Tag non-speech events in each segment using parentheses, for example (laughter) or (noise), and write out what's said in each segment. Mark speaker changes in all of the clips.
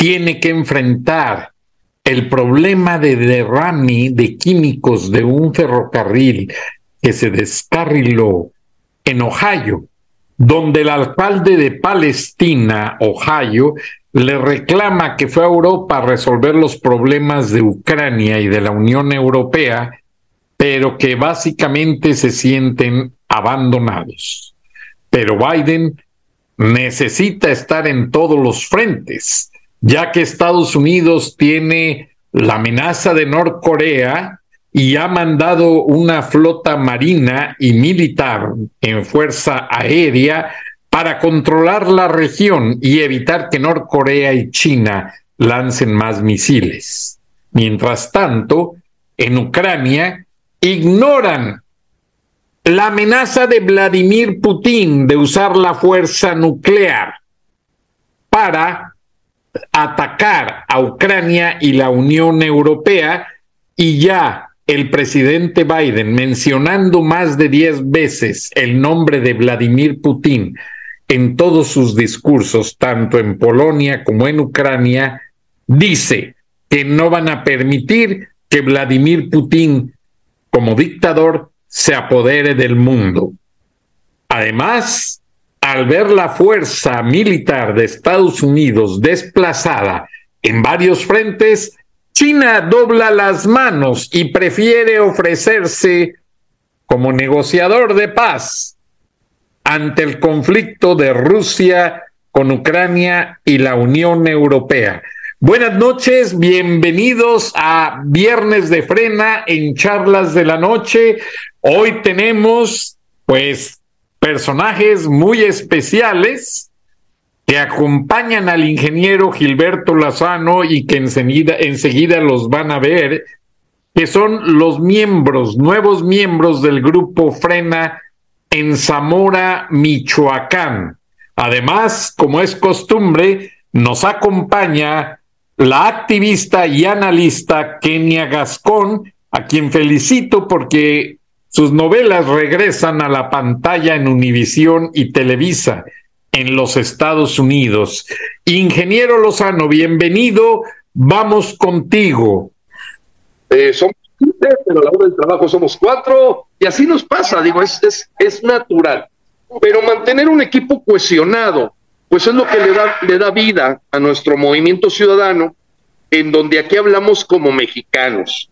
Speaker 1: tiene que enfrentar el problema de derrame de químicos de un ferrocarril que se descarriló en Ohio, donde el alcalde de Palestina, Ohio, le reclama que fue a Europa a resolver los problemas de Ucrania y de la Unión Europea, pero que básicamente se sienten abandonados. Pero Biden necesita estar en todos los frentes ya que Estados Unidos tiene la amenaza de Norcorea y ha mandado una flota marina y militar en fuerza aérea para controlar la región y evitar que Norcorea y China lancen más misiles. Mientras tanto, en Ucrania ignoran la amenaza de Vladimir Putin de usar la fuerza nuclear para atacar a Ucrania y la Unión Europea y ya el presidente Biden mencionando más de diez veces el nombre de Vladimir Putin en todos sus discursos, tanto en Polonia como en Ucrania, dice que no van a permitir que Vladimir Putin, como dictador, se apodere del mundo. Además, al ver la fuerza militar de Estados Unidos desplazada en varios frentes, China dobla las manos y prefiere ofrecerse como negociador de paz ante el conflicto de Rusia con Ucrania y la Unión Europea. Buenas noches, bienvenidos a Viernes de Frena en Charlas de la Noche. Hoy tenemos pues personajes muy especiales que acompañan al ingeniero Gilberto Lazano y que enseguida, enseguida los van a ver, que son los miembros, nuevos miembros del grupo Frena en Zamora, Michoacán. Además, como es costumbre, nos acompaña la activista y analista Kenia Gascón, a quien felicito porque sus novelas regresan a la pantalla en Univisión y Televisa en los Estados Unidos. Ingeniero Lozano, bienvenido. Vamos contigo.
Speaker 2: Eh, somos 15, pero a la hora del trabajo somos cuatro y así nos pasa, digo, es, es, es natural. Pero mantener un equipo cohesionado, pues es lo que le da, le da vida a nuestro movimiento ciudadano, en donde aquí hablamos como mexicanos,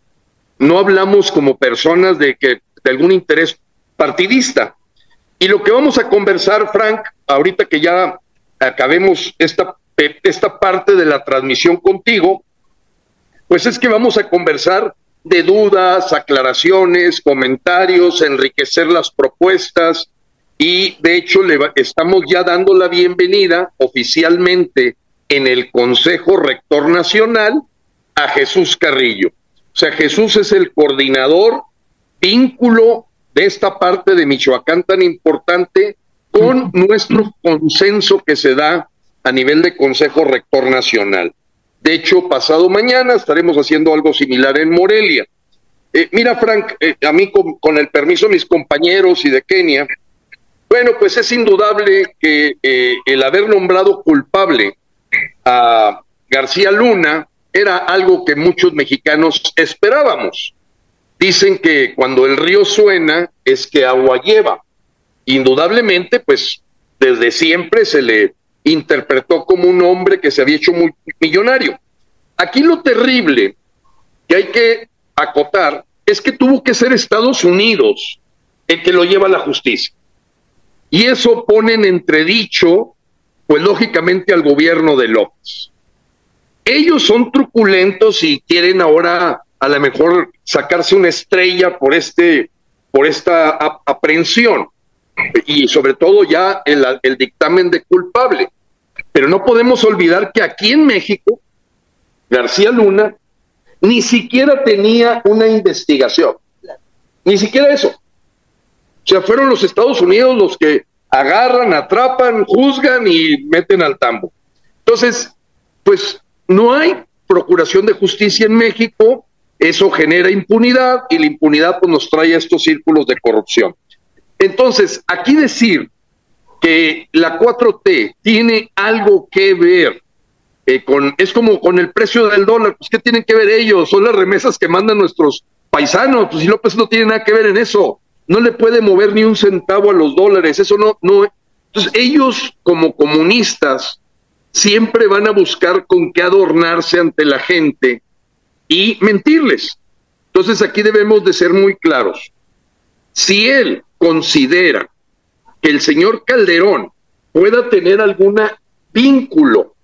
Speaker 2: no hablamos como personas de que de algún interés partidista. Y lo que vamos a conversar, Frank, ahorita que ya acabemos esta, esta parte de la transmisión contigo, pues es que vamos a conversar de dudas, aclaraciones, comentarios, enriquecer las propuestas y de hecho estamos ya dando la bienvenida oficialmente en el Consejo Rector Nacional a Jesús Carrillo. O sea, Jesús es el coordinador vínculo de esta parte de Michoacán tan importante con nuestro consenso que se da a nivel de Consejo Rector Nacional. De hecho, pasado mañana estaremos haciendo algo similar en Morelia. Eh, mira, Frank, eh, a mí con, el permiso de mis compañeros y de Kenia, bueno, pues es indudable que eh, el haber nombrado culpable a García Luna era algo que muchos mexicanos esperábamos. Dicen que cuando el río suena es que agua lleva. Indudablemente, pues desde siempre se le interpretó como un hombre que se había hecho muy millonario. Aquí lo terrible que hay que acotar es que tuvo que ser Estados Unidos el que lo lleva a la justicia. Y eso pone en entredicho, pues lógicamente, al gobierno de López. Ellos son truculentos y quieren ahora a lo mejor sacarse una estrella por este por esta aprehensión y sobre todo ya el, el dictamen de culpable. Pero no podemos olvidar que aquí en México, García Luna ni siquiera tenía una investigación, ni siquiera eso. O sea, fueron los Estados Unidos los que agarran, atrapan, juzgan y meten al tambo. Entonces, pues no hay procuración de justicia en México, eso genera impunidad y la impunidad pues, nos trae a estos círculos de corrupción. Entonces, aquí decir que la 4T tiene algo que ver eh, con, es como con el precio del dólar, pues ¿qué tienen que ver ellos? Son las remesas que mandan nuestros paisanos, pues si López no tiene nada que ver en eso, no le puede mover ni un centavo a los dólares, eso no, no. Entonces ellos como comunistas siempre van a buscar con qué adornarse ante la gente y mentirles. Entonces aquí debemos de ser muy claros. Si él considera que el señor Calderón pueda tener algún vínculo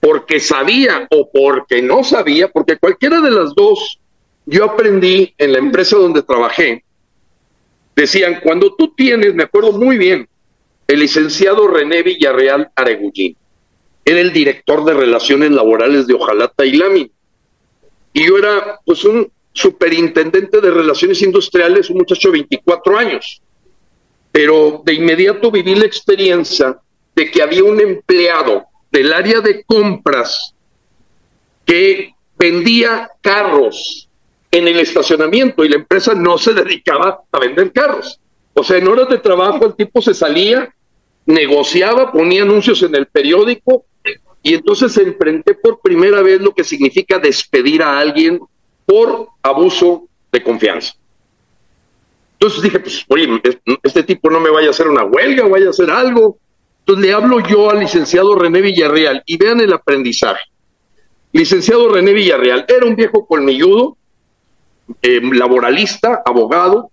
Speaker 2: porque sabía o porque no sabía, porque cualquiera de las dos, yo aprendí en la empresa donde trabajé, decían, cuando tú tienes, me acuerdo muy bien, el licenciado René Villarreal Aregullín, era el director de relaciones laborales de Ojalata y y yo era pues un superintendente de relaciones industriales, un muchacho de 24 años. Pero de inmediato viví la experiencia de que había un empleado del área de compras que vendía carros en el estacionamiento y la empresa no se dedicaba a vender carros. O sea, en horas de trabajo el tipo se salía, negociaba, ponía anuncios en el periódico y entonces enfrenté por primera vez lo que significa despedir a alguien por abuso de confianza. Entonces dije, pues, oye, este tipo no me vaya a hacer una huelga, vaya a hacer algo. Entonces le hablo yo al licenciado René Villarreal y vean el aprendizaje. Licenciado René Villarreal era un viejo colmilludo, eh, laboralista, abogado,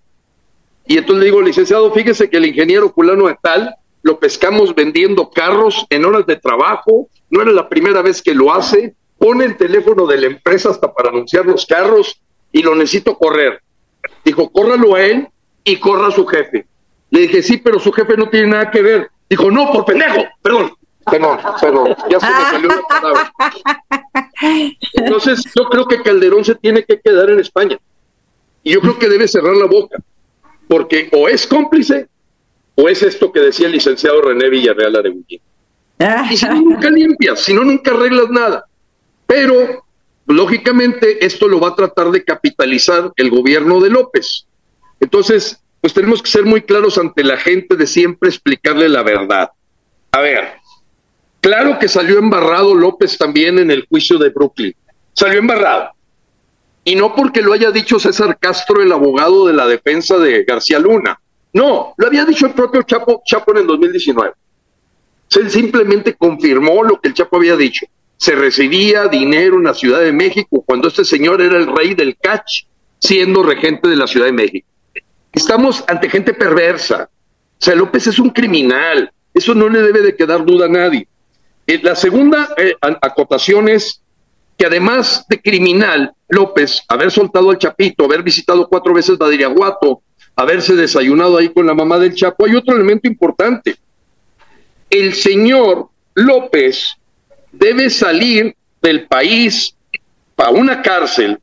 Speaker 2: y entonces le digo, licenciado, fíjese que el ingeniero culano de tal lo pescamos vendiendo carros en horas de trabajo, no era la primera vez que lo hace, pone el teléfono de la empresa hasta para anunciar los carros y lo necesito correr. Dijo, córralo a él y corra a su jefe. Le dije, sí, pero su jefe no tiene nada que ver. Dijo, no, por pendejo, perdón. Perdón, perdón, ya se me salió la palabra. Entonces, yo creo que Calderón se tiene que quedar en España. Y yo creo que debe cerrar la boca, porque o es cómplice o es esto que decía el licenciado René Villarreal Aregullín. Y si no, nunca limpias, si no, nunca arreglas nada. Pero, lógicamente, esto lo va a tratar de capitalizar el gobierno de López. Entonces, pues tenemos que ser muy claros ante la gente de siempre explicarle la verdad. A ver, claro que salió embarrado López también en el juicio de Brooklyn. Salió embarrado. Y no porque lo haya dicho César Castro, el abogado de la defensa de García Luna. No, lo había dicho el propio Chapo, Chapo en el 2019. Él simplemente confirmó lo que el Chapo había dicho. Se recibía dinero en la Ciudad de México cuando este señor era el rey del catch, siendo regente de la Ciudad de México. Estamos ante gente perversa. O sea, López es un criminal. Eso no le debe de quedar duda a nadie. Eh, la segunda eh, acotación es que además de criminal, López, haber soltado al Chapito, haber visitado cuatro veces Badiriaguato, haberse desayunado ahí con la mamá del Chapo, hay otro elemento importante. El señor López debe salir del país a una cárcel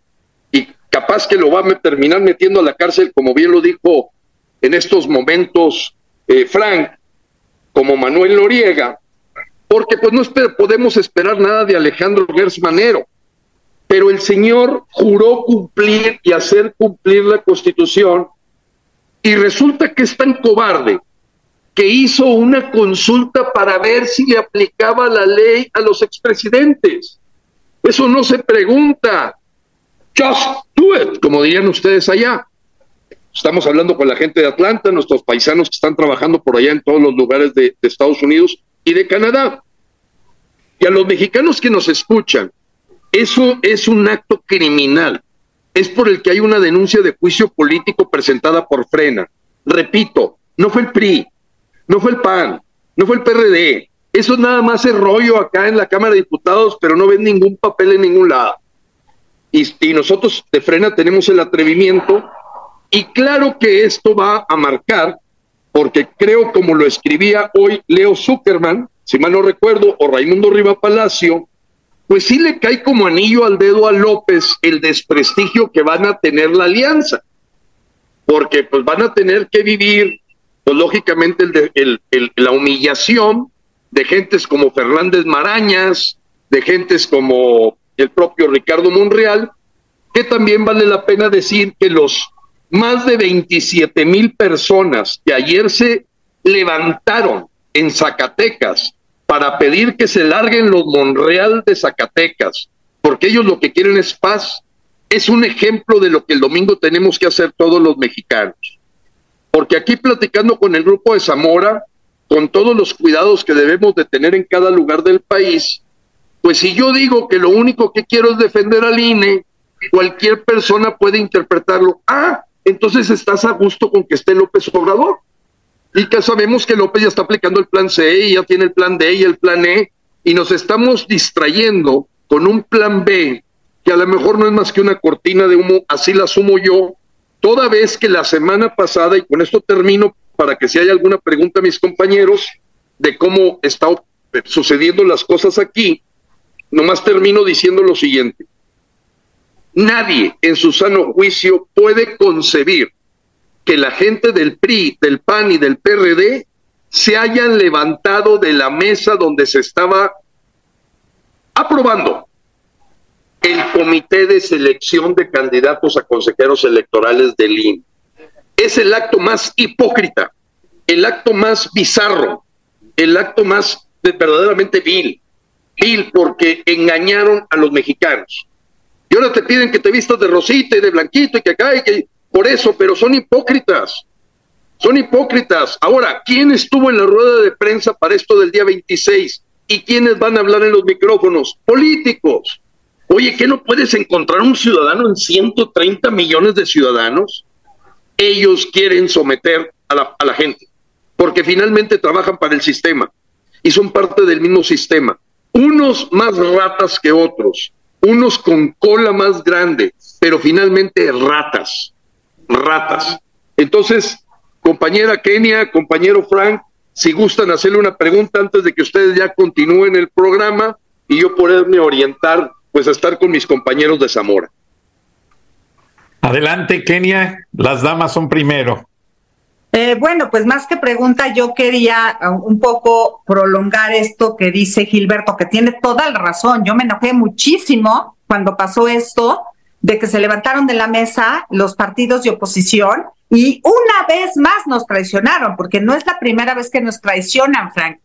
Speaker 2: y capaz que lo va a terminar metiendo a la cárcel, como bien lo dijo en estos momentos eh, Frank, como Manuel Noriega, porque pues no podemos esperar nada de Alejandro Gersmanero, pero el señor juró cumplir y hacer cumplir la constitución y resulta que es tan cobarde que hizo una consulta para ver si le aplicaba la ley a los expresidentes. Eso no se pregunta. Just do it, como dirían ustedes allá. Estamos hablando con la gente de Atlanta, nuestros paisanos que están trabajando por allá en todos los lugares de, de Estados Unidos y de Canadá. Y a los mexicanos que nos escuchan, eso es un acto criminal. Es por el que hay una denuncia de juicio político presentada por Frena. Repito, no fue el PRI, no fue el PAN, no fue el PRD. Eso nada más es rollo acá en la Cámara de Diputados, pero no ven ningún papel en ningún lado. Y, y nosotros de Frena tenemos el atrevimiento y claro que esto va a marcar, porque creo como lo escribía hoy Leo Zuckerman, si mal no recuerdo, o Raimundo Riva Palacio, pues sí le cae como anillo al dedo a López el desprestigio que van a tener la alianza, porque pues van a tener que vivir, pues lógicamente, el, el, la humillación de gentes como Fernández Marañas, de gentes como el propio Ricardo Monreal, que también vale la pena decir que los más de 27 mil personas que ayer se levantaron en Zacatecas para pedir que se larguen los Monreal de Zacatecas, porque ellos lo que quieren es paz, es un ejemplo de lo que el domingo tenemos que hacer todos los mexicanos. Porque aquí platicando con el grupo de Zamora, con todos los cuidados que debemos de tener en cada lugar del país, pues si yo digo que lo único que quiero es defender al INE, cualquier persona puede interpretarlo, ah, entonces estás a gusto con que esté López Obrador. Y que sabemos que López ya está aplicando el plan C y ya tiene el plan D y el plan E, y nos estamos distrayendo con un plan B que a lo mejor no es más que una cortina de humo, así la asumo yo, toda vez que la semana pasada, y con esto termino para que si hay alguna pregunta a mis compañeros de cómo están sucediendo las cosas aquí, nomás termino diciendo lo siguiente. Nadie en su sano juicio puede concebir que la gente del PRI, del PAN y del PRD se hayan levantado de la mesa donde se estaba aprobando el comité de selección de candidatos a consejeros electorales del INE. Es el acto más hipócrita, el acto más bizarro, el acto más verdaderamente vil, vil porque engañaron a los mexicanos. Y ahora te piden que te vistas de rosita y de blanquito y que acá y que por eso, pero son hipócritas. Son hipócritas. Ahora, ¿quién estuvo en la rueda de prensa para esto del día 26? ¿Y quiénes van a hablar en los micrófonos? Políticos. Oye, ¿qué no puedes encontrar un ciudadano en 130 millones de ciudadanos? Ellos quieren someter a la, a la gente, porque finalmente trabajan para el sistema y son parte del mismo sistema. Unos más ratas que otros, unos con cola más grande, pero finalmente ratas, ratas. Entonces, compañera Kenia, compañero Frank, si gustan hacerle una pregunta antes de que ustedes ya continúen el programa y yo poderme orientar, pues a estar con mis compañeros de Zamora.
Speaker 1: Adelante, Kenia, las damas son primero.
Speaker 3: Eh, bueno, pues más que pregunta, yo quería uh, un poco prolongar esto que dice Gilberto, que tiene toda la razón. Yo me enojé muchísimo cuando pasó esto, de que se levantaron de la mesa los partidos de oposición y una vez más nos traicionaron, porque no es la primera vez que nos traicionan, Frank.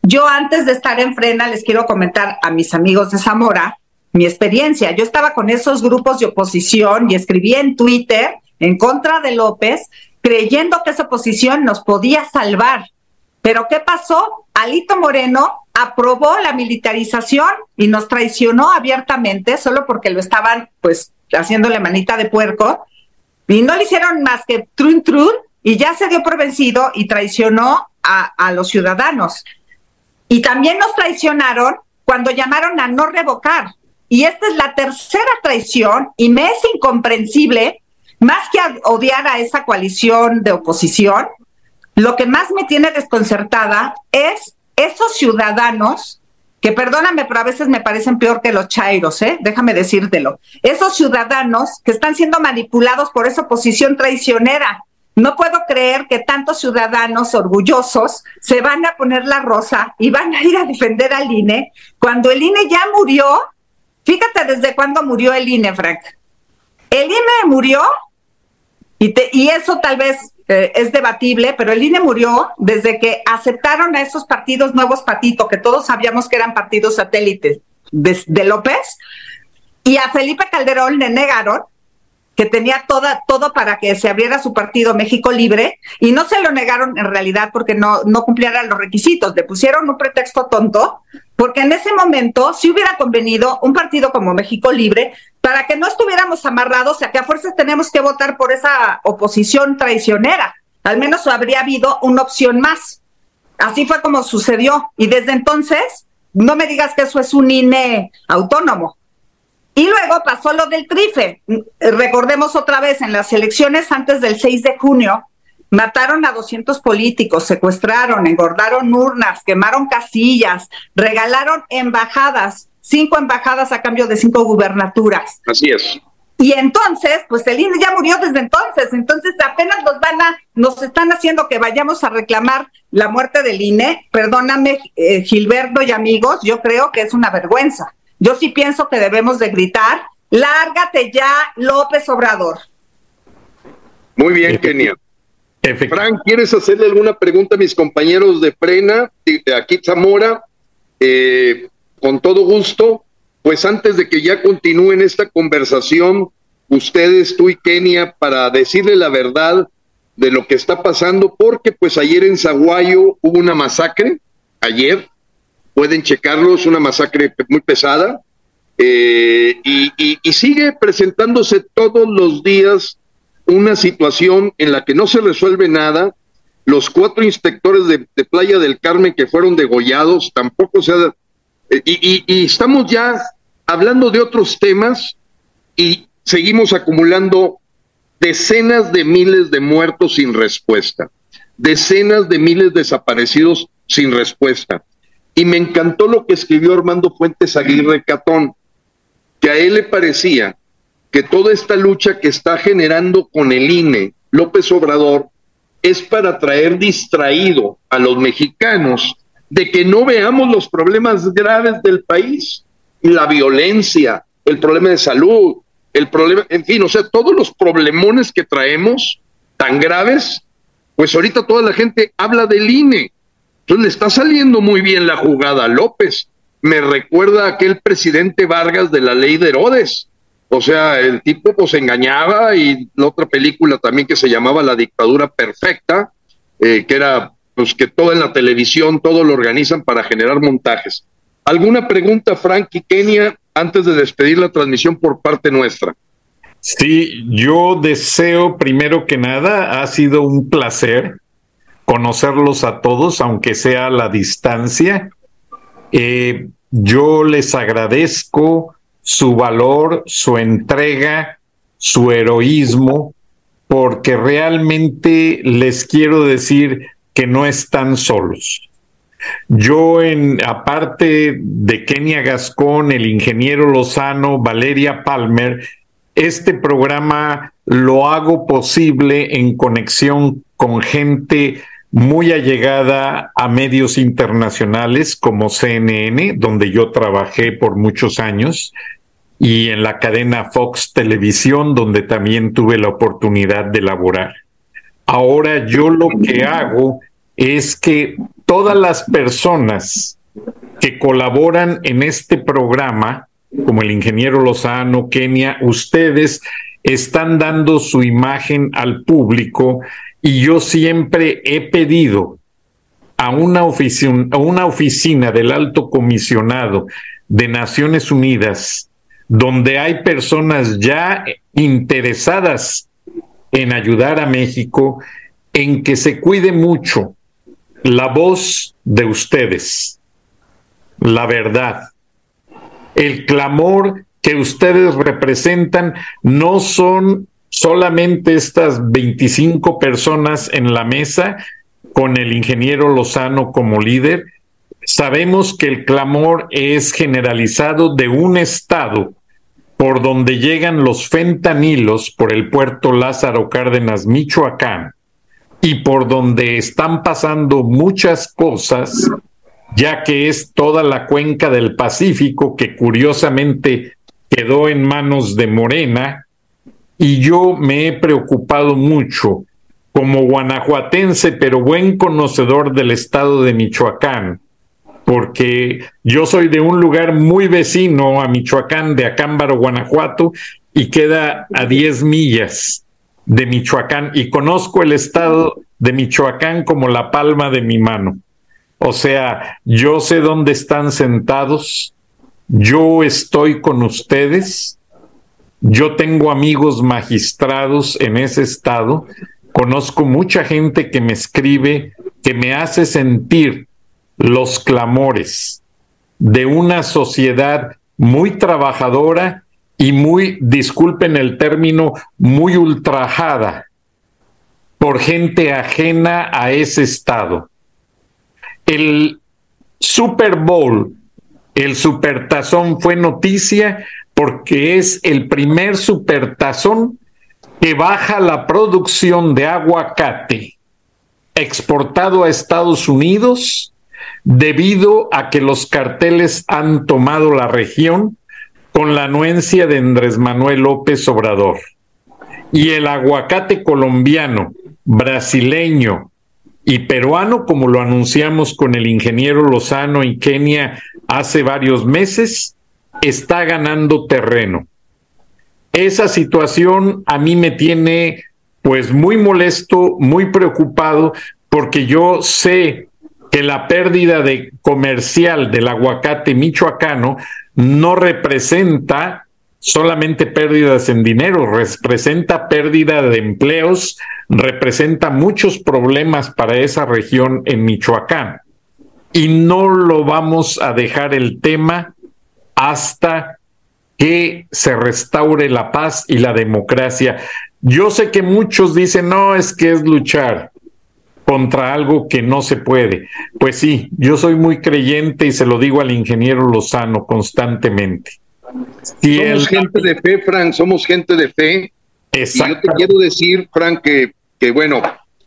Speaker 3: Yo antes de estar en Frena les quiero comentar a mis amigos de Zamora mi experiencia. Yo estaba con esos grupos de oposición y escribí en Twitter en contra de López creyendo que esa posición nos podía salvar. Pero ¿qué pasó? Alito Moreno aprobó la militarización y nos traicionó abiertamente solo porque lo estaban pues haciéndole manita de puerco y no le hicieron más que trun trun y ya se dio por vencido y traicionó a, a los ciudadanos. Y también nos traicionaron cuando llamaron a no revocar. Y esta es la tercera traición y me es incomprensible más que odiar a esa coalición de oposición, lo que más me tiene desconcertada es esos ciudadanos que perdóname, pero a veces me parecen peor que los chairos, ¿eh? Déjame decírtelo. Esos ciudadanos que están siendo manipulados por esa oposición traicionera. No puedo creer que tantos ciudadanos orgullosos se van a poner la rosa y van a ir a defender al INE cuando el INE ya murió. Fíjate desde cuándo murió el INE, Frank. El INE murió y, y eso tal vez eh, es debatible, pero el INE murió desde que aceptaron a esos partidos nuevos patito, que todos sabíamos que eran partidos satélites de, López, y a Felipe Calderón le negaron que tenía toda, todo para que se abriera su partido México Libre y no se lo negaron en realidad porque no, no cumpliera los requisitos, le pusieron un pretexto tonto, porque en ese momento sí hubiera convenido un partido como México Libre para que no estuviéramos amarrados a que a fuerzas tenemos que votar por esa oposición traicionera. Al menos habría habido una opción más. Así fue como sucedió. Y desde entonces, no me digas que eso es un INE autónomo. Y luego pasó lo del trife. Recordemos otra vez, en las elecciones antes del 6 de junio, mataron a 200 políticos, secuestraron, engordaron urnas, quemaron casillas, regalaron embajadas, cinco embajadas a cambio de cinco gubernaturas.
Speaker 2: Así es.
Speaker 3: Y entonces, pues el INE ya murió desde entonces, entonces apenas nos van a, nos están haciendo que vayamos a reclamar la muerte del INE. Perdóname, eh, Gilberto y amigos, yo creo que es una vergüenza. Yo sí pienso que debemos de gritar, lárgate ya, López Obrador.
Speaker 2: Muy bien, Kenia. Frank, ¿quieres hacerle alguna pregunta a mis compañeros de Frena, de aquí Zamora? Eh, con todo gusto. Pues antes de que ya continúen esta conversación, ustedes, tú y Kenia, para decirle la verdad de lo que está pasando, porque pues ayer en Zaguayo hubo una masacre, ayer, pueden checarlo, es una masacre muy pesada, eh, y, sigue presentándose todos los días una situación en la que no se resuelve nada. Los cuatro inspectores de, Playa del Carmen que fueron degollados tampoco se ha... Eh, y, y estamos ya hablando de otros temas y seguimos acumulando decenas de miles de muertos sin respuesta, decenas de miles desaparecidos sin respuesta. Y me encantó lo que escribió Armando Fuentes Aguirre Catón, que a él le parecía que toda esta lucha que está generando con el INE López Obrador es para traer distraído a los mexicanos de que no veamos los problemas graves del país, la violencia, el problema de salud, el problema, en fin, o sea, todos los problemones que traemos tan graves, pues ahorita toda la gente habla del INE. Entonces le está saliendo muy bien la jugada a López. Me recuerda a aquel presidente Vargas de la ley de Herodes. O sea, el tipo pues engañaba y la otra película también que se llamaba La dictadura perfecta, eh, que era pues que todo en la televisión, todo lo organizan para generar montajes. ¿Alguna pregunta, Frank y Kenia, antes de despedir la transmisión por parte nuestra?
Speaker 1: Sí, yo deseo primero que nada, ha sido un placer conocerlos a todos, aunque sea a la distancia. Eh, yo les agradezco su valor, su entrega, su heroísmo, porque realmente les quiero decir que no están solos. Yo, en aparte de Kenia Gascón, el ingeniero Lozano, Valeria Palmer, este programa lo hago posible en conexión con gente muy allegada a medios internacionales como CNN, donde yo trabajé por muchos años, y en la cadena Fox Televisión, donde también tuve la oportunidad de laborar. Ahora yo lo que hago es que todas las personas que colaboran en este programa, como el ingeniero Lozano, Kenia, ustedes están dando su imagen al público y yo siempre he pedido a una, oficina, a una oficina del alto comisionado de Naciones Unidas, donde hay personas ya interesadas en ayudar a México, en que se cuide mucho la voz de ustedes, la verdad, el clamor que ustedes representan no son solamente estas 25 personas en la mesa con el ingeniero Lozano como líder. Sabemos que el clamor es generalizado de un estado por donde llegan los fentanilos por el puerto Lázaro Cárdenas, Michoacán, y por donde están pasando muchas cosas, ya que es toda la cuenca del Pacífico que curiosamente quedó en manos de Morena, y yo me he preocupado mucho como guanajuatense, pero buen conocedor del estado de Michoacán, porque yo soy de un lugar muy vecino a Michoacán, de Acámbaro, Guanajuato, y queda a 10 millas de Michoacán y conozco el estado de Michoacán como la palma de mi mano. O sea, yo sé dónde están sentados, yo estoy con ustedes, yo tengo amigos magistrados en ese estado, conozco mucha gente que me escribe, que me hace sentir los clamores de una sociedad muy trabajadora y muy, disculpen el término, muy ultrajada por gente ajena a ese estado. El Super Bowl, el supertazón fue noticia porque es el primer supertazón que baja la producción de aguacate exportado a Estados Unidos debido a que los carteles han tomado la región con la anuencia de Andrés Manuel López Obrador. Y el aguacate colombiano, brasileño y peruano, como lo anunciamos con el ingeniero Lozano y Kenia hace varios meses, está ganando terreno. Esa situación a mí me tiene pues muy molesto, muy preocupado, porque yo sé que la pérdida de comercial del aguacate michoacano no representa solamente pérdidas en dinero, representa pérdida de empleos, representa muchos problemas para esa región en Michoacán. Y no lo vamos a dejar el tema hasta que se restaure la paz y la democracia. Yo sé que muchos dicen, no, es que es luchar contra algo que no se puede. Pues sí, yo soy muy creyente y se lo digo al ingeniero Lozano constantemente.
Speaker 2: somos gente de fe, Frank, somos gente de fe. Exacto. Y yo te quiero decir, Frank, que, que bueno,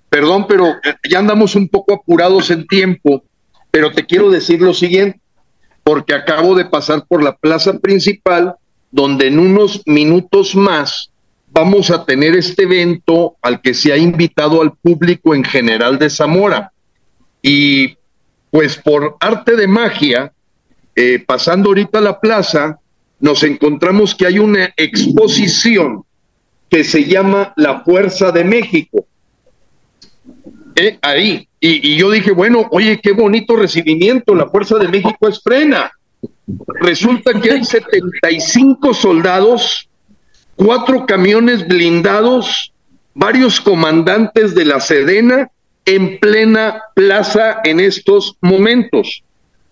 Speaker 2: perdón, pero ya andamos un poco apurados en tiempo, pero te quiero decir lo siguiente, porque acabo de pasar por la plaza principal, donde en unos minutos más vamos a tener este evento al que se ha invitado al público en general de Zamora. Y pues por arte de magia, eh, pasando ahorita a la plaza, nos encontramos que hay una exposición que se llama La Fuerza de México. Ahí. Y, y, yo dije, bueno, oye, qué bonito recibimiento, la Fuerza de México es frena. Resulta que hay 75 soldados cuatro camiones blindados, varios comandantes de la Sedena en plena plaza en estos momentos.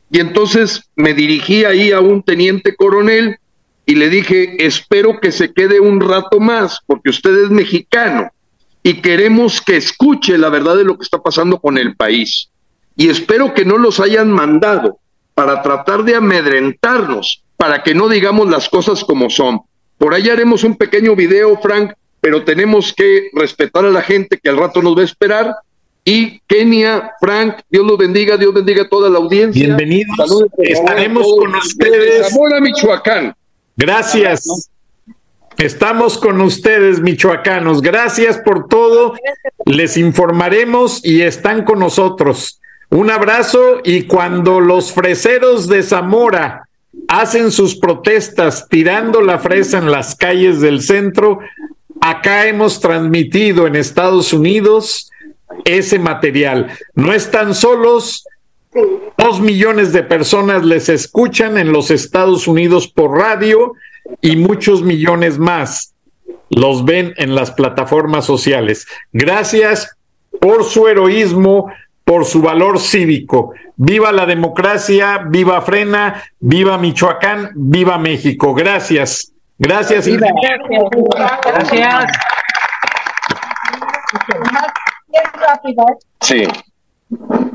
Speaker 2: Y entonces me dirigí ahí a un teniente coronel y le dije, espero que se quede un rato más, porque usted es mexicano y queremos que escuche la verdad de lo que está pasando con el país. Y espero que no los hayan mandado para tratar de amedrentarnos, para que no digamos las cosas como son. Por ahí haremos un pequeño video, Frank, pero tenemos que respetar a la gente que al rato nos va a esperar. Y Kenia, Frank, Dios los bendiga, Dios bendiga a toda la audiencia.
Speaker 1: Bienvenidos. Estaremos con ustedes.
Speaker 2: Zamora, Michoacán.
Speaker 1: Gracias. Estamos con ustedes, michoacanos. Gracias por todo. Les informaremos y están con nosotros. Un abrazo y cuando los freseros de Zamora hacen sus protestas tirando la fresa en las calles del centro. Acá hemos transmitido en Estados Unidos ese material. No están solos. Dos millones de personas les escuchan en los Estados Unidos por radio y muchos millones más los ven en las plataformas sociales. Gracias por su heroísmo, por su valor cívico. Viva la democracia, viva Frena, viva Michoacán, viva México. Gracias. Gracias.
Speaker 3: Gracias.
Speaker 2: Sí.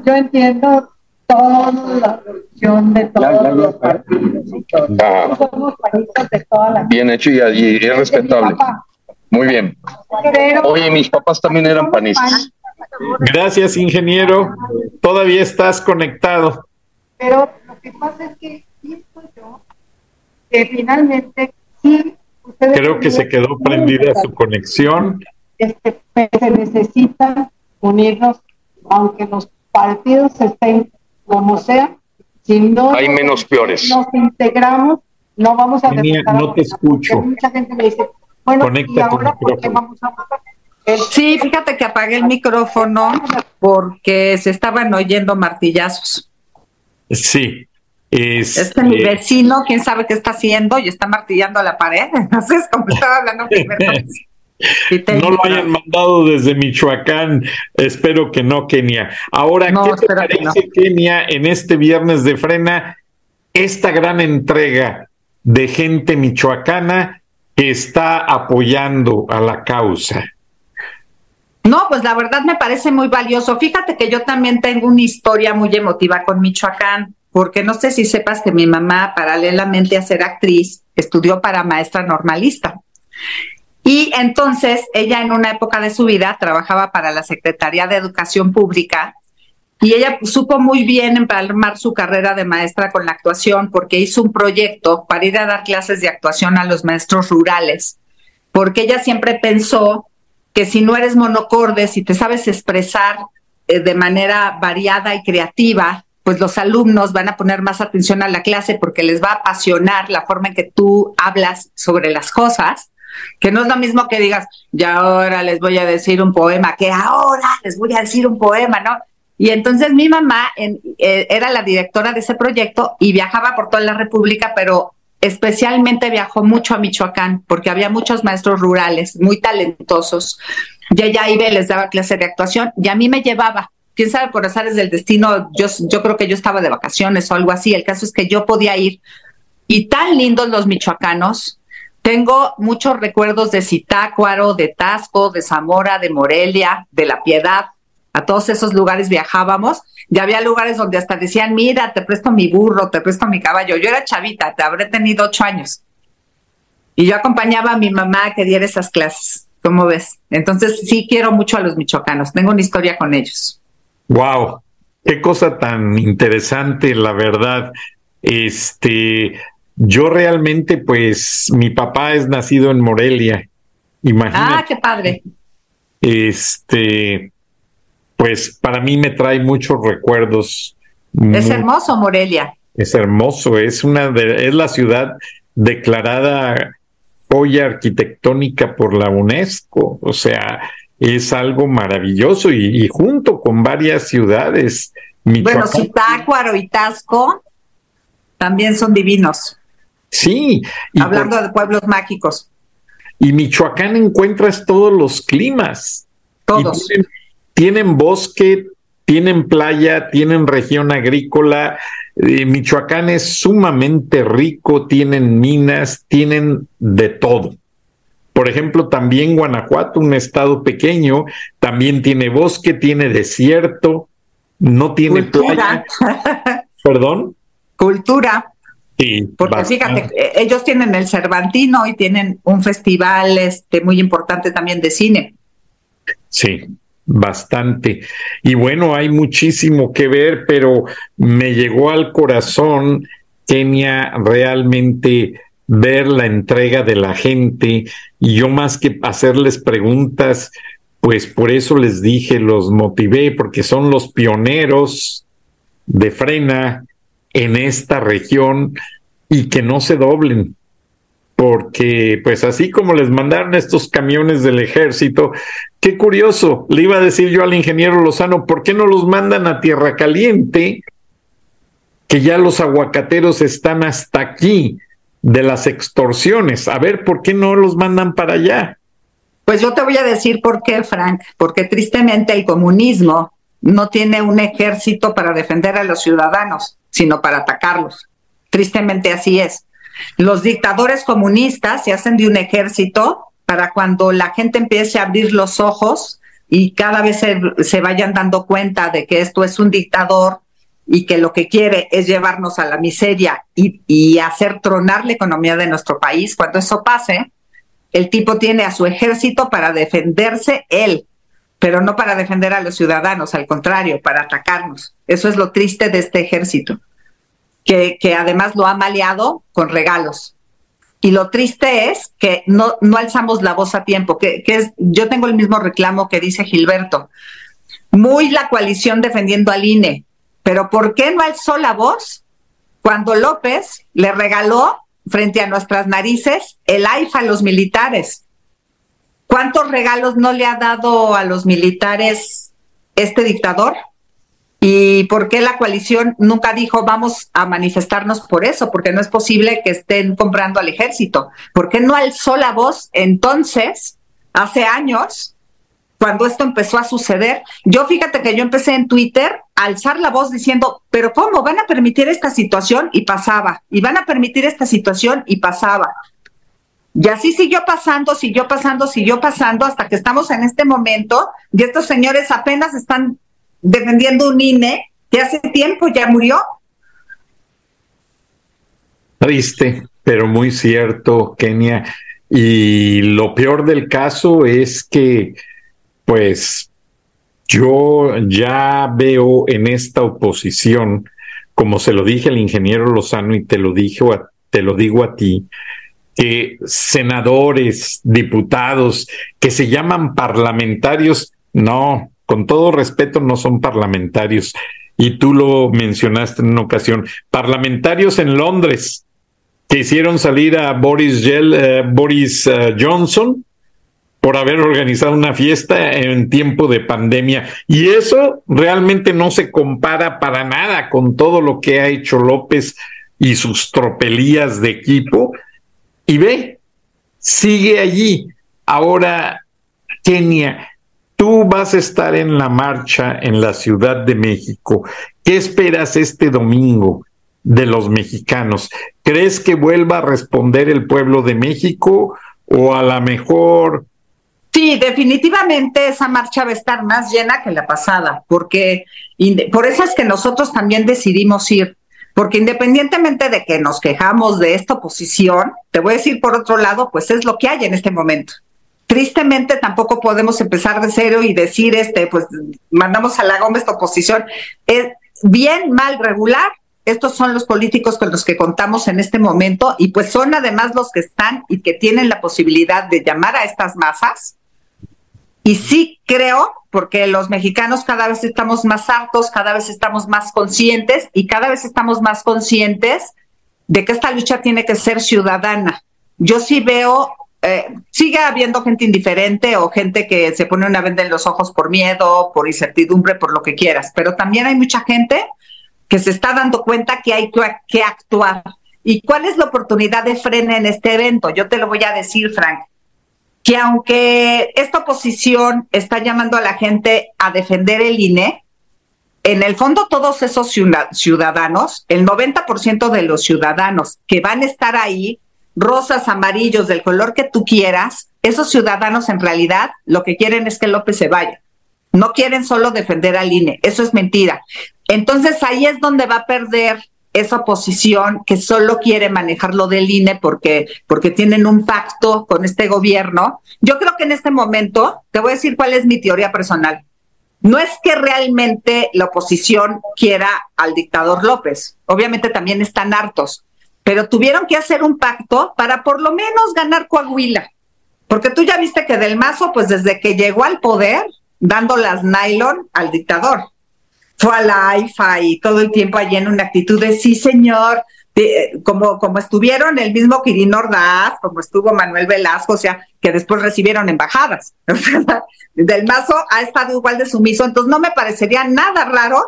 Speaker 4: Yo entiendo toda la corrupción de todos los partidos. Somos países de toda la
Speaker 2: Bien hecho y, y es respetable. Muy bien. Oye, mis papás también eran panistas.
Speaker 1: Gracias, ingeniero. Todavía estás conectado.
Speaker 4: Pero lo que pasa es que siento yo que finalmente sí.
Speaker 1: Creo que se quedó prendida su conexión.
Speaker 4: Este, se necesita unirnos, aunque los partidos estén como sea, si no
Speaker 2: hay menos peores.
Speaker 4: Nos integramos, no vamos a
Speaker 1: no te escucho.
Speaker 4: Mucha gente me dice, bueno, ¿y ahora por qué vamos a votar?
Speaker 3: Sí, fíjate que apagué el micrófono porque se estaban oyendo martillazos.
Speaker 1: Sí.
Speaker 3: Es, este mi vecino, quién sabe qué está haciendo y está martillando la pared. (laughs) Entonces, como estaba hablando (laughs)
Speaker 1: no lo hayan mandado desde Michoacán, espero que no, Kenia. Ahora, ¿qué te parece, Kenia, en este viernes de frena, esta gran entrega de gente michoacana que está apoyando a la causa?
Speaker 3: No, pues la verdad me parece muy valioso. Fíjate que yo también tengo una historia muy emotiva con Michoacán, porque no sé si sepas que mi mamá, paralelamente a ser actriz, estudió para maestra normalista. Y entonces ella en una época de su vida trabajaba para la Secretaría de Educación Pública y ella supo muy bien empalmar su carrera de maestra con la actuación porque hizo un proyecto para ir a dar clases de actuación a los maestros rurales, porque ella siempre pensó que si no eres monocorde, si te sabes expresar eh, de manera variada y creativa, pues los alumnos van a poner más atención a la clase porque les va a apasionar la forma en que tú hablas sobre las cosas que no es lo mismo que digas, ya ahora les voy a decir un poema, que ahora les voy a decir un poema, ¿no? Y entonces mi mamá eh, era la directora de ese proyecto y viajaba por toda la República, pero especialmente viajó mucho a Michoacán porque había muchos maestros rurales muy talentosos. Y ella iba y les daba clase de actuación y a mí me llevaba. Quién sabe por azares del destino, yo, yo creo que yo estaba de vacaciones o algo así. El caso es que yo podía ir. Y tan lindos los michoacanos, tengo muchos recuerdos de Zitácuaro, de Tasco, de Zamora, de Morelia, de La Piedad. A todos esos lugares viajábamos y había lugares donde hasta decían, mira, te presto mi burro, te presto mi caballo. Yo era chavita, te habré tenido ocho años. Y yo acompañaba a mi mamá a que diera esas clases. ¿Cómo ves? Entonces sí quiero mucho a los michoacanos. Tengo una historia con ellos.
Speaker 1: Wow, qué cosa tan interesante, la verdad. Este, yo realmente, pues, mi papá es nacido en Morelia. Imagínate.
Speaker 3: Ah, qué padre.
Speaker 1: Este, pues para mí me trae muchos recuerdos.
Speaker 3: Es hermoso Morelia.
Speaker 1: Es hermoso, es una de, es la ciudad declarada joya arquitectónica por la UNESCO, o sea, es algo maravilloso y, junto con varias ciudades.
Speaker 3: Bueno, Zitácuaro y Tasco también son divinos.
Speaker 1: Sí.
Speaker 3: Hablando de pueblos mágicos.
Speaker 1: Y Michoacán encuentras todos los climas.
Speaker 3: Todos.
Speaker 1: Tienen, bosque, tienen playa, tienen región agrícola. Eh, Michoacán es sumamente rico, tienen minas, tienen de todo. Por ejemplo, también Guanajuato, un estado pequeño, también tiene bosque, tiene desierto, no tiene playa. (laughs) ¿Perdón?
Speaker 3: Cultura. Porque fíjate, eh, ellos tienen el Cervantino y tienen un festival este, muy importante también de cine.
Speaker 1: Sí, bastante. Y bueno, hay muchísimo que ver, pero me llegó al corazón, Kenia, realmente ver la entrega de la gente y yo más que hacerles preguntas, pues por eso les dije, los motivé, porque son los pioneros de frena en esta región y que no se doblen, porque pues así como les mandaron estos camiones del ejército, qué curioso, le iba a decir yo al ingeniero Lozano, ¿por qué no los mandan a Tierra Caliente? Que ya los aguacateros están hasta aquí de las extorsiones. A ver, ¿por qué no los mandan para allá?
Speaker 3: Pues yo te voy a decir por qué, Frank, porque tristemente el comunismo no tiene un ejército para defender a los ciudadanos, sino para atacarlos. Tristemente así es. Los dictadores comunistas se hacen de un ejército para cuando la gente empiece a abrir los ojos y cada vez se, vayan dando cuenta de que esto es un dictador y que lo que quiere es llevarnos a la miseria y, y hacer tronar la economía de nuestro país, cuando eso pase, el tipo tiene a su ejército para defenderse él, pero no para defender a los ciudadanos, al contrario, para atacarnos. Eso es lo triste de este ejército que, además lo ha maleado con regalos. Y lo triste es que no, no alzamos la voz a tiempo, que, que es, yo tengo el mismo reclamo que dice Gilberto. Muy la coalición defendiendo al INE, pero ¿por qué no alzó la voz cuando López le regaló frente a nuestras narices el AIFA a los militares. ¿Cuántos regalos no le ha dado a los militares este dictador? ¿Y por qué la coalición nunca dijo vamos a manifestarnos por eso? Porque no es posible que estén comprando al ejército. ¿Por qué no alzó la voz entonces, hace años, cuando esto empezó a suceder? Yo fíjate que yo empecé en Twitter a alzar la voz diciendo, pero ¿cómo van a permitir esta situación? Y pasaba. Y van a permitir esta situación y pasaba. Y así siguió pasando, siguió pasando, siguió pasando hasta que estamos en este momento y estos señores apenas están defendiendo un INE que hace tiempo ya murió.
Speaker 1: Triste, pero muy cierto, Kenia. Y lo peor del caso es que, pues, yo ya veo en esta oposición, como se lo dije al ingeniero Lozano y te lo dije, te lo digo a ti, que senadores, diputados que se llaman parlamentarios, no, con todo respeto, no son parlamentarios. Y tú lo mencionaste en una ocasión, parlamentarios en Londres que hicieron salir a Boris, eh, Boris eh, Johnson por haber organizado una fiesta en tiempo de pandemia. Y eso realmente no se compara para nada con todo lo que ha hecho López y sus tropelías de equipo. Y ve, sigue allí. Ahora, Kenia, Tú vas a estar en la marcha en la Ciudad de México. ¿Qué esperas este domingo de los mexicanos? ¿Crees que vuelva a responder el pueblo de México o a la mejor...
Speaker 3: Sí, definitivamente esa marcha va a estar más llena que la pasada, porque por eso es que nosotros también decidimos ir, porque independientemente de que nos quejamos de esta oposición, te voy a decir por otro lado, pues es lo que hay en este momento. Tristemente tampoco podemos empezar de cero y decir, este, pues mandamos a la goma esta oposición. Es bien, mal, regular. Estos son los políticos con los que contamos en este momento y pues son además los que están y que tienen la posibilidad de llamar a estas masas. Y sí creo, porque los mexicanos cada vez estamos más hartos, cada vez estamos más conscientes y cada vez estamos más conscientes de que esta lucha tiene que ser ciudadana. Yo sí veo eh, sigue habiendo gente indiferente o gente que se pone una venda en los ojos por miedo, por incertidumbre, por lo que quieras, pero también hay mucha gente que se está dando cuenta que hay que actuar. ¿Y cuál es la oportunidad de frena en este evento? Yo te lo voy a decir, Frank, que aunque esta oposición está llamando a la gente a defender el INE, en el fondo todos esos ciudadanos, el 90% de los ciudadanos que van a estar ahí rosas, amarillos, del color que tú quieras, esos ciudadanos en realidad lo que quieren es que López se vaya. No quieren solo defender al INE, eso es mentira. Entonces ahí es donde va a perder esa posición que solo quiere manejar lo del INE porque, porque tienen un pacto con este gobierno. Yo creo que en este momento, te voy a decir cuál es mi teoría personal. No es que realmente la oposición quiera al dictador López, obviamente también están hartos, pero tuvieron que hacer un pacto para por lo menos ganar Coahuila. Porque tú ya viste que Del Mazo, pues desde que llegó al poder, dando las nylon al dictador. Fue a la AIFA y todo el tiempo allí en una actitud de sí, señor, como, como estuvieron el mismo Quirino Ordaz, como estuvo Manuel Velasco, o sea, que después recibieron embajadas. (laughs) Del Mazo ha estado igual de sumiso, entonces no me parecería nada raro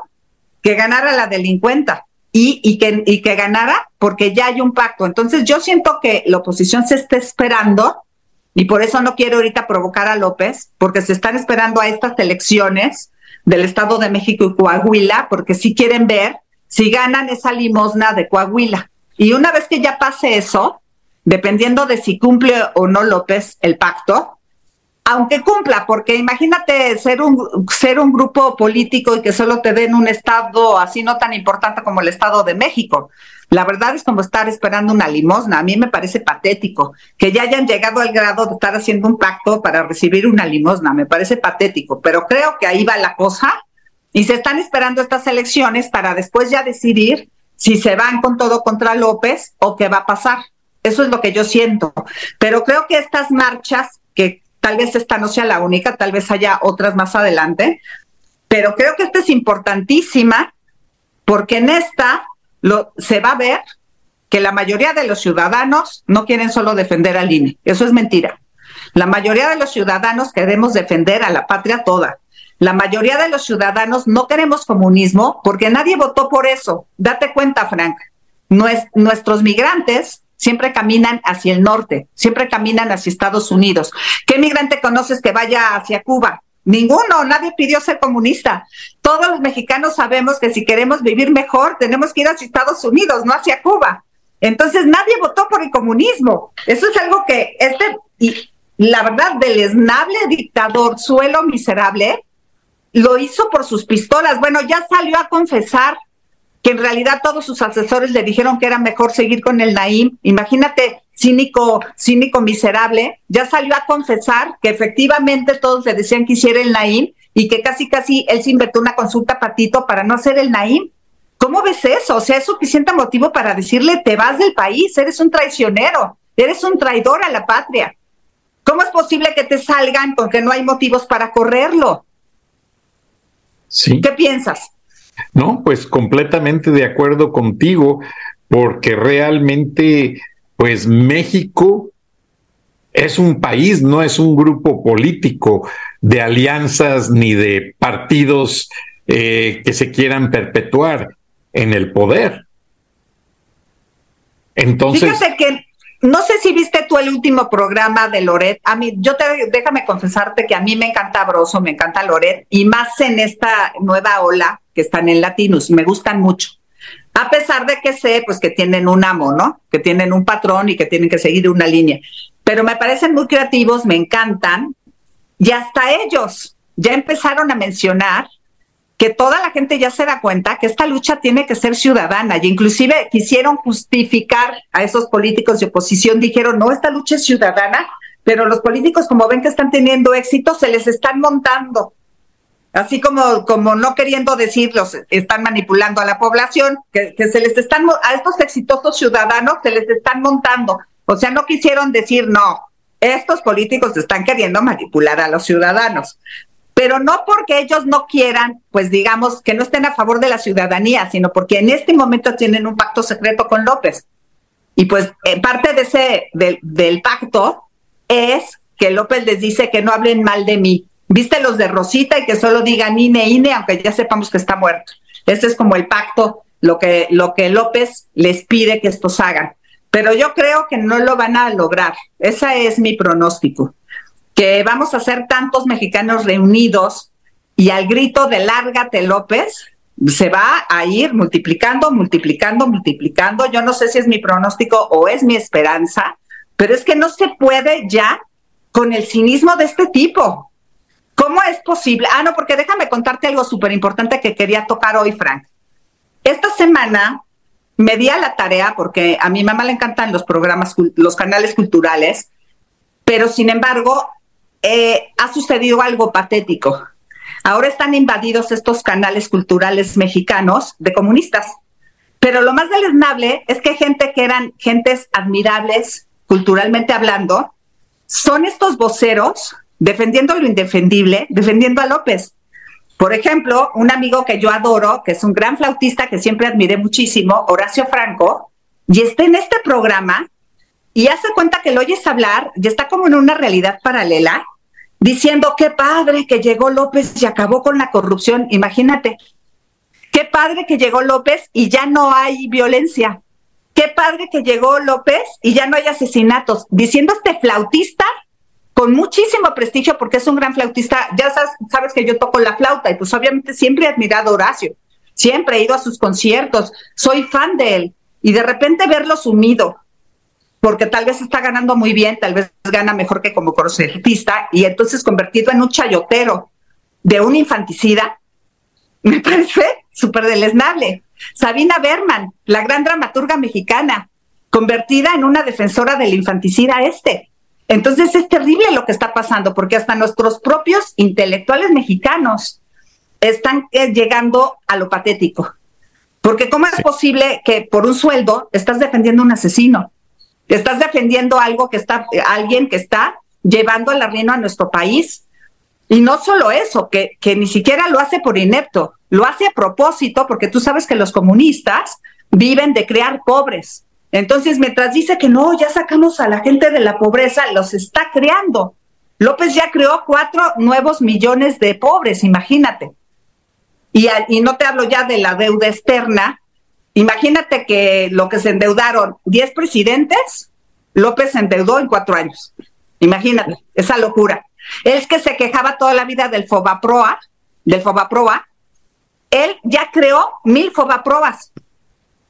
Speaker 3: que ganara la delincuenta y, y, que, y que ganara porque ya hay un pacto. Entonces yo siento que la oposición se está esperando y por eso no quiero ahorita provocar a López, porque se están esperando a estas elecciones del Estado de México y Coahuila, porque si quieren ver si ganan esa limosna de Coahuila. Y una vez que ya pase eso, dependiendo de si cumple o no López el pacto, aunque cumpla, porque imagínate ser un, ser un grupo político y que solo te den un estado así no tan importante como el Estado de México. La verdad es como estar esperando una limosna. A mí me parece patético que ya hayan llegado al grado de estar haciendo un pacto para recibir una limosna. Me parece patético, pero creo que ahí va la cosa y se están esperando estas elecciones para después ya decidir si se van con todo contra López o qué va a pasar. Eso es lo que yo siento. Pero creo que estas marchas que Tal vez esta no sea la única, tal vez haya otras más adelante, pero creo que esta es importantísima porque en esta se va a ver que la mayoría de los ciudadanos no quieren solo defender al INE. Eso es mentira. La mayoría de los ciudadanos queremos defender a la patria toda. La mayoría de los ciudadanos no queremos comunismo porque nadie votó por eso. Date cuenta, Frank. Nuestros migrantes siempre caminan hacia el norte, siempre caminan hacia Estados Unidos. ¿Qué migrante conoces que vaya hacia Cuba? Ninguno, nadie pidió ser comunista. Todos los mexicanos sabemos que si queremos vivir mejor, tenemos que ir hacia Estados Unidos, no hacia Cuba. Entonces nadie votó por el comunismo. Eso es algo que este, y la verdad, del esnable dictador, suelo miserable, lo hizo por sus pistolas. Bueno, ya salió a confesar que en realidad todos sus asesores le dijeron que era mejor seguir con el Naim. Imagínate, cínico, cínico miserable, ya salió a confesar que efectivamente todos le decían que hiciera el Naim y que casi casi él se inventó una consulta patito para no hacer el Naim. ¿Cómo ves eso? O sea, es suficiente motivo para decirle te vas del país, eres un traicionero, eres un traidor a la patria. ¿Cómo es posible que te salgan porque no hay motivos para correrlo?
Speaker 1: Sí.
Speaker 3: ¿Qué piensas?
Speaker 1: No, pues completamente de acuerdo contigo, porque realmente, pues México es un país, no es un grupo político de alianzas ni de partidos eh, que se quieran perpetuar en el poder. Entonces.
Speaker 3: Fíjate que no sé si viste tú el último programa de Loret. A mí, yo te déjame confesarte que a mí me encanta Broso, me encanta Loret, y más en esta nueva ola que están en Latinos, me gustan mucho. A pesar de que sé, pues que tienen un amo, ¿no? Que tienen un patrón y que tienen que seguir una línea. Pero me parecen muy creativos, me encantan. Y hasta ellos ya empezaron a mencionar que toda la gente ya se da cuenta que esta lucha tiene que ser ciudadana y inclusive quisieron justificar a esos políticos de oposición, dijeron, no, esta lucha es ciudadana, pero los políticos como ven que están teniendo éxito, se les están montando. Así como, como no queriendo decirlos, están manipulando a la población, que, se les están, a estos exitosos ciudadanos se les están montando. O sea, no quisieron decir, no, estos políticos están queriendo manipular a los ciudadanos pero no porque ellos no quieran, pues digamos, que no estén a favor de la ciudadanía, sino porque en este momento tienen un pacto secreto con López. Y pues eh, parte de ese, del pacto es que López les dice que no hablen mal de mí. Viste los de Rosita y que solo digan INE, INE, aunque ya sepamos que está muerto. Ese es como el pacto, lo que, lo que López les pide que estos hagan. Pero yo creo que no lo van a lograr. Ese es mi pronóstico que vamos a ser tantos mexicanos reunidos y al grito de lárgate López, se va a ir multiplicando, multiplicando, multiplicando. Yo no sé si es mi pronóstico o es mi esperanza, pero es que no se puede ya con el cinismo de este tipo. ¿Cómo es posible? Ah, no, porque déjame contarte algo súper importante que quería tocar hoy, Frank. Esta semana me di a la tarea, porque a mi mamá le encantan los programas, los canales culturales, pero sin embargo eh, ha sucedido algo patético. Ahora están invadidos estos canales culturales mexicanos de comunistas. Pero lo más deleznable es que gente que eran gentes admirables, culturalmente hablando, son estos voceros defendiendo lo indefendible, defendiendo a López. Por ejemplo, un amigo que yo adoro, que es un gran flautista que siempre admiré muchísimo, Horacio Franco, y está en este programa y hace cuenta que lo oyes hablar y está como en una realidad paralela diciendo qué padre que llegó López y acabó con la corrupción. Imagínate, qué padre que llegó López y ya no hay violencia. Qué padre que llegó López y ya no hay asesinatos. Diciendo este flautista con muchísimo prestigio porque es un gran flautista. Ya sabes, sabes que yo toco la flauta y pues obviamente siempre he admirado a Horacio. Siempre he ido a sus conciertos. Soy fan de él. Y de repente verlo sumido, porque tal vez está ganando muy bien, tal vez gana mejor que como concertista, y entonces convertido en un chayotero de un infanticida, (laughs) me parece súper deleznable. Sabina Berman, la gran dramaturga mexicana, convertida en una defensora del infanticida este. Entonces es terrible lo que está pasando, porque hasta nuestros propios intelectuales mexicanos están eh, llegando a lo patético. Porque ¿cómo es posible que por un sueldo estás defendiendo a un asesino? Estás defendiendo algo que está, alguien que está llevando el arrieno a nuestro país. Y no solo eso, que, que ni siquiera lo hace por inepto, lo hace a propósito, porque tú sabes que los comunistas viven de crear pobres. Entonces, mientras dice que no, ya sacamos a la gente de la pobreza, los está creando. López ya creó cuatro nuevos millones de pobres, imagínate. Y, no te hablo ya de la deuda externa. Imagínate que lo que se endeudaron 10 presidentes, López se endeudó en cuatro años. Imagínate, esa locura. Es que se quejaba toda la vida del Fobaproa, del Fobaproa. Él ya creó mil Fobaproas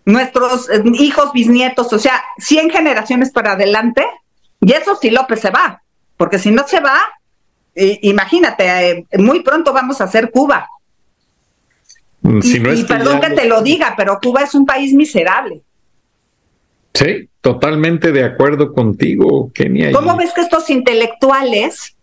Speaker 3: nuestros eh, hijos, bisnietos, o sea, 100 generaciones para adelante, y eso si López se va, porque si no se va, imagínate, eh, muy pronto vamos a hacer Cuba. Mm, y, perdón que te lo diga, pero Cuba es un país miserable.
Speaker 1: Sí, totalmente de acuerdo contigo, Kenia.
Speaker 3: ¿Cómo ves que estos intelectuales,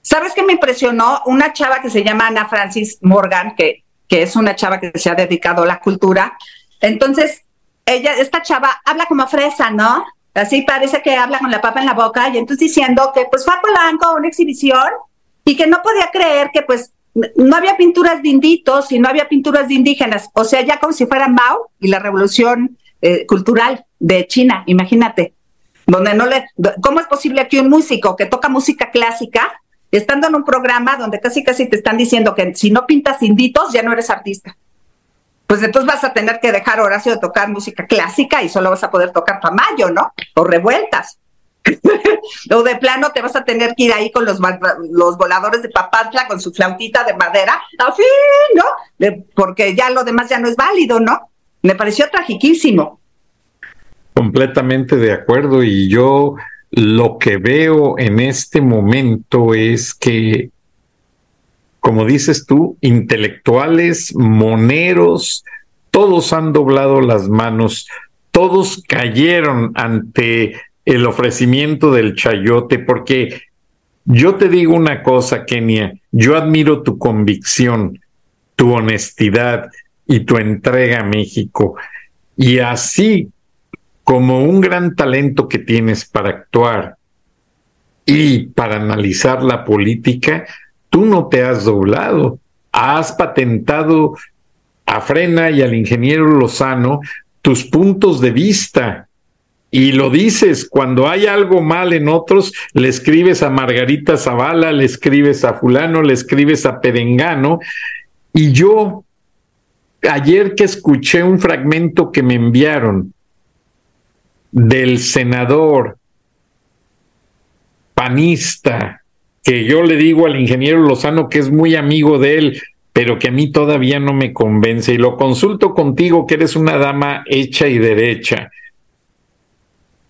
Speaker 3: sabes qué me impresionó? Una chava que se llama Ana Francis Morgan, que, que es una chava que se ha dedicado a la cultura, entonces, ella, esta chava habla como fresa, ¿no? Así parece que habla con la papa en la boca y entonces diciendo que pues fue a Polanco a una exhibición y que no podía creer que pues no había pinturas de inditos y no había pinturas de indígenas, o sea, ya como si fuera Mao y la revolución eh, cultural de China, imagínate, donde no le, ¿cómo es posible que un músico que toca música clásica, estando en un programa donde casi casi te están diciendo que si no pintas inditos ya no eres artista? Pues entonces vas a tener que dejar Horacio de tocar música clásica y solo vas a poder tocar Tamayo, ¿no? O revueltas. (laughs) o de plano te vas a tener que ir ahí con los, los voladores de Papantla con su flautita de madera, fin, ¿no? porque ya lo demás ya no es válido, ¿no? Me pareció tragiquísimo.
Speaker 1: Completamente de acuerdo y yo lo que veo en este momento es que como dices tú, intelectuales, moneros, todos han doblado las manos, todos cayeron ante el ofrecimiento del chayote, porque yo te digo una cosa, Kenia, yo admiro tu convicción, tu honestidad y tu entrega a México. Y así como un gran talento que tienes para actuar y para analizar la política, tú no te has doblado, has patentado a Frena y al ingeniero Lozano tus puntos de vista. Y lo dices, cuando hay algo mal en otros, le escribes a Margarita Zavala, le escribes a fulano, le escribes a Perengano. Y yo, ayer que escuché un fragmento que me enviaron del senador panista que yo le digo al ingeniero Lozano que es muy amigo de él, pero que a mí todavía no me convence y lo consulto contigo que eres una dama hecha y derecha.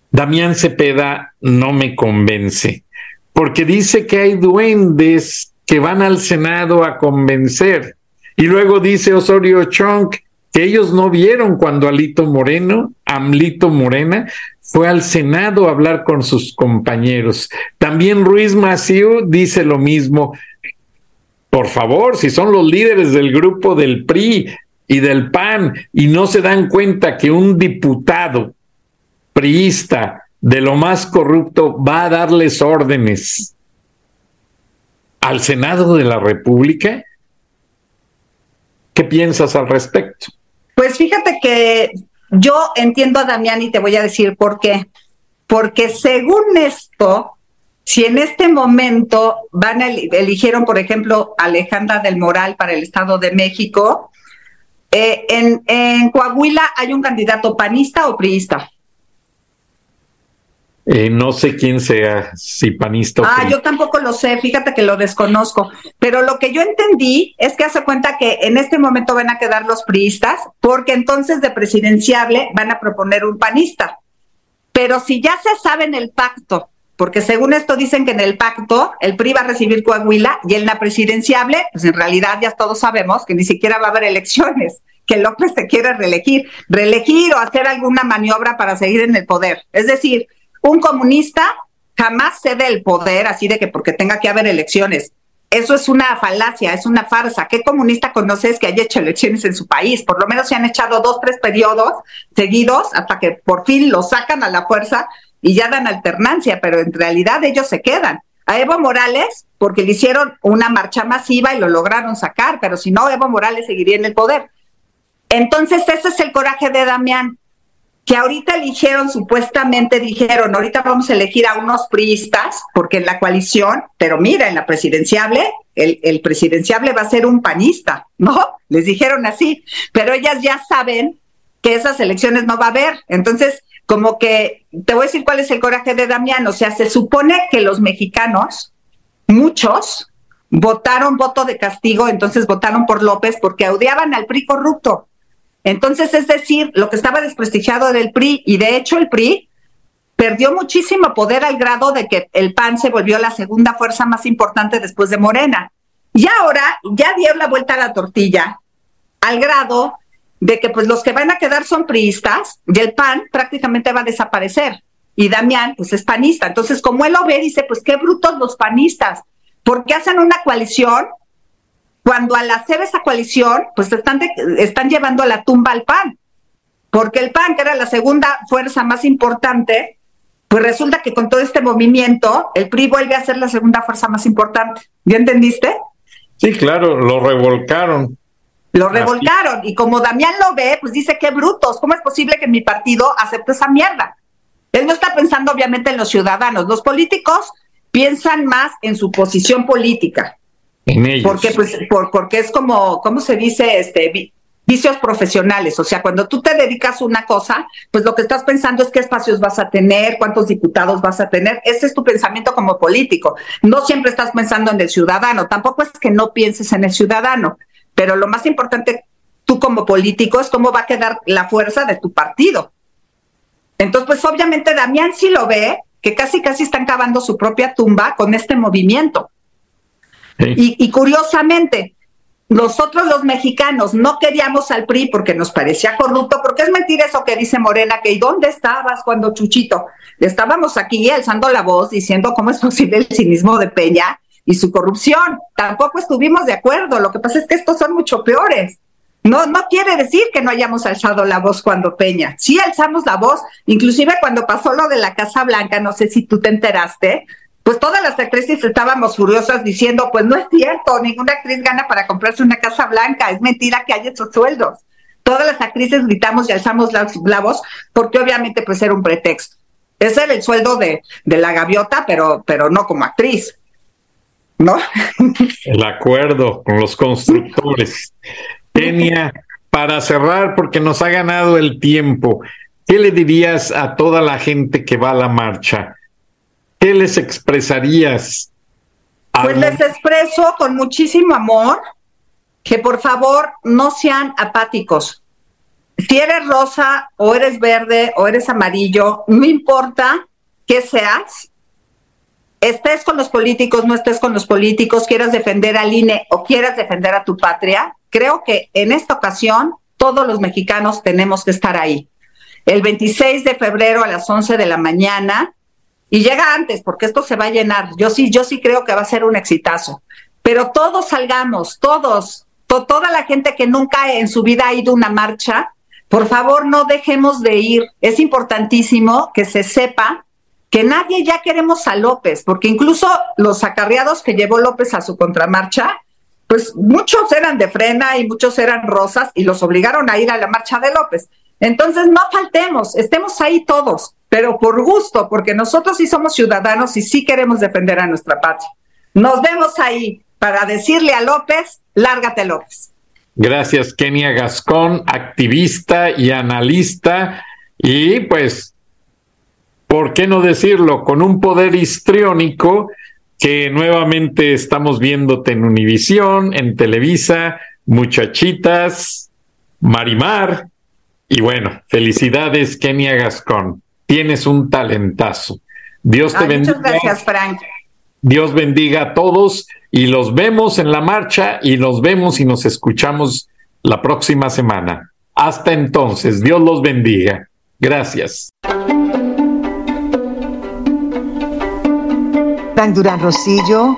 Speaker 1: Damián Cepeda no me convence, porque dice que hay duendes que van al Senado a convencer. Y luego dice Osorio Chong ellos no vieron cuando Alito Moreno, Amlito Morena, fue al Senado a hablar con sus compañeros. También Ruiz Maciú dice lo mismo. Por favor, si son los líderes del grupo del PRI y del PAN y no se dan cuenta que un diputado priista de lo más corrupto va a darles órdenes al Senado de la República, ¿qué piensas al respecto?
Speaker 3: Pues fíjate que yo entiendo a Damián y te voy a decir por qué. Porque según esto, si en este momento van a, eligieron, por ejemplo, Alejandra del Moral para el Estado de México, eh, en, en Coahuila hay un candidato panista o priista.
Speaker 1: Eh, no sé quién sea, si panista.
Speaker 3: Ah, yo tampoco lo sé, fíjate que lo desconozco. Pero lo que yo entendí es que hace cuenta que en este momento van a quedar los priistas, porque entonces de presidenciable van a proponer un panista. Pero si ya se sabe en el pacto, porque según esto dicen que en el pacto el PRI va a recibir Coahuila y en la presidenciable, pues en realidad ya todos sabemos que ni siquiera va a haber elecciones que López se quiere reelegir, reelegir o hacer alguna maniobra para seguir en el poder. Es decir, un comunista jamás cede el poder así de que porque tenga que haber elecciones. Eso es una falacia, es una farsa. ¿Qué comunista conoces que haya hecho elecciones en su país? Por lo menos se han echado dos, tres periodos seguidos hasta que por fin lo sacan a la fuerza y ya dan alternancia, pero en realidad ellos se quedan. A Evo Morales, porque le hicieron una marcha masiva y lo lograron sacar, pero si no, Evo Morales seguiría en el poder. Entonces, ese es el coraje de Damián que ahorita eligieron, supuestamente dijeron, ahorita vamos a elegir a unos priistas, porque en la coalición, pero mira, en la presidenciable, el, el presidenciable va a ser un panista, ¿no? (laughs) Les dijeron así, pero ellas ya saben que esas elecciones no va a haber. Entonces, como que te voy a decir cuál es el coraje de Damián, o sea, se supone que los mexicanos, muchos, votaron voto de castigo, entonces votaron por López porque odiaban al PRI corrupto. Entonces, es decir, lo que estaba desprestigiado del PRI, y de hecho el PRI perdió muchísimo poder al grado de que el PAN se volvió la segunda fuerza más importante después de Morena. Y ahora ya dio la vuelta a la tortilla, al grado de que pues los que van a quedar son priistas y el PAN prácticamente va a desaparecer. Y Damián, pues es panista. Entonces, como él lo ve, dice, pues qué brutos los panistas, porque hacen una coalición cuando al hacer esa coalición, pues están, están llevando a la tumba al PAN, porque el PAN, que era la segunda fuerza más importante, pues resulta que con todo este movimiento, el PRI vuelve a ser la segunda fuerza más importante. ¿Ya entendiste?
Speaker 1: Sí, claro, lo revolcaron.
Speaker 3: Lo revolcaron y como Damián lo ve, pues dice, qué brutos, ¿cómo es posible que mi partido acepte esa mierda? Él no está pensando obviamente en los ciudadanos, los políticos piensan más en su posición política. Porque, pues, por, porque es como, ¿cómo se dice? Este, vicios profesionales. O sea, cuando tú te dedicas a una cosa, pues lo que estás pensando es qué espacios vas a tener, cuántos diputados vas a tener. Ese es tu pensamiento como político. No siempre estás pensando en el ciudadano. Tampoco es que no pienses en el ciudadano. Pero lo más importante, tú como político, es cómo va a quedar la fuerza de tu partido. Entonces, pues obviamente Damián sí lo ve, que casi casi están cavando su propia tumba con este movimiento. Y, curiosamente, nosotros los mexicanos no queríamos al PRI porque nos parecía corrupto, porque es mentira eso que dice Morena, que ¿y dónde estabas cuando Chuchito? Estábamos aquí alzando la voz diciendo cómo es posible el cinismo de Peña y su corrupción. Tampoco estuvimos de acuerdo, lo que pasa es que estos son mucho peores. No, no quiere decir que no hayamos alzado la voz cuando Peña. Sí alzamos la voz, inclusive cuando pasó lo de la Casa Blanca, no sé si tú te enteraste, pues todas las actrices estábamos furiosas diciendo, pues no es cierto, ninguna actriz gana para comprarse una casa blanca, es mentira que haya esos sueldos. Todas las actrices gritamos y alzamos la, voz porque obviamente pues era un pretexto. Ese era el sueldo de, de la gaviota, pero, pero no como actriz. ¿No? (laughs)
Speaker 1: El acuerdo con los constructores. Kenia, para cerrar, porque nos ha ganado el tiempo, ¿qué le dirías a toda la gente que va a la marcha? ¿Qué les expresarías?
Speaker 3: Pues les expreso con muchísimo amor que por favor no sean apáticos. Si eres rosa o eres verde o eres amarillo, no importa qué seas, estés con los políticos, no estés con los políticos, quieras defender al INE o quieras defender a tu patria, creo que en esta ocasión todos los mexicanos tenemos que estar ahí. El 26 de febrero a las 11 de la mañana y llega antes, porque esto se va a llenar. Yo sí, yo sí creo que va a ser un exitazo. Pero todos salgamos, todos, toda la gente que nunca en su vida ha ido a una marcha, por favor no dejemos de ir. Es importantísimo que se sepa que nadie ya queremos a López, porque incluso los acarreados que llevó López a su contramarcha, pues muchos eran de frena y muchos eran rosas y los obligaron a ir a la marcha de López. Entonces no faltemos, estemos ahí todos pero por gusto, porque nosotros sí somos ciudadanos y sí queremos defender a nuestra patria. Nos vemos ahí para decirle a López, lárgate López.
Speaker 1: Gracias, Kenia Gascón, activista y analista, y pues, ¿por qué no decirlo? Con un poder histriónico que nuevamente estamos viéndote en Univisión, en Televisa, muchachitas, Marimar, y bueno, felicidades, Kenia Gascón. Tienes un talentazo. Dios te bendiga.
Speaker 3: Muchas gracias, Frank.
Speaker 1: Dios bendiga a todos y los vemos en la marcha y nos vemos y nos escuchamos la próxima semana. Hasta entonces, Dios los bendiga. Gracias.
Speaker 5: Frank Durán Rosillo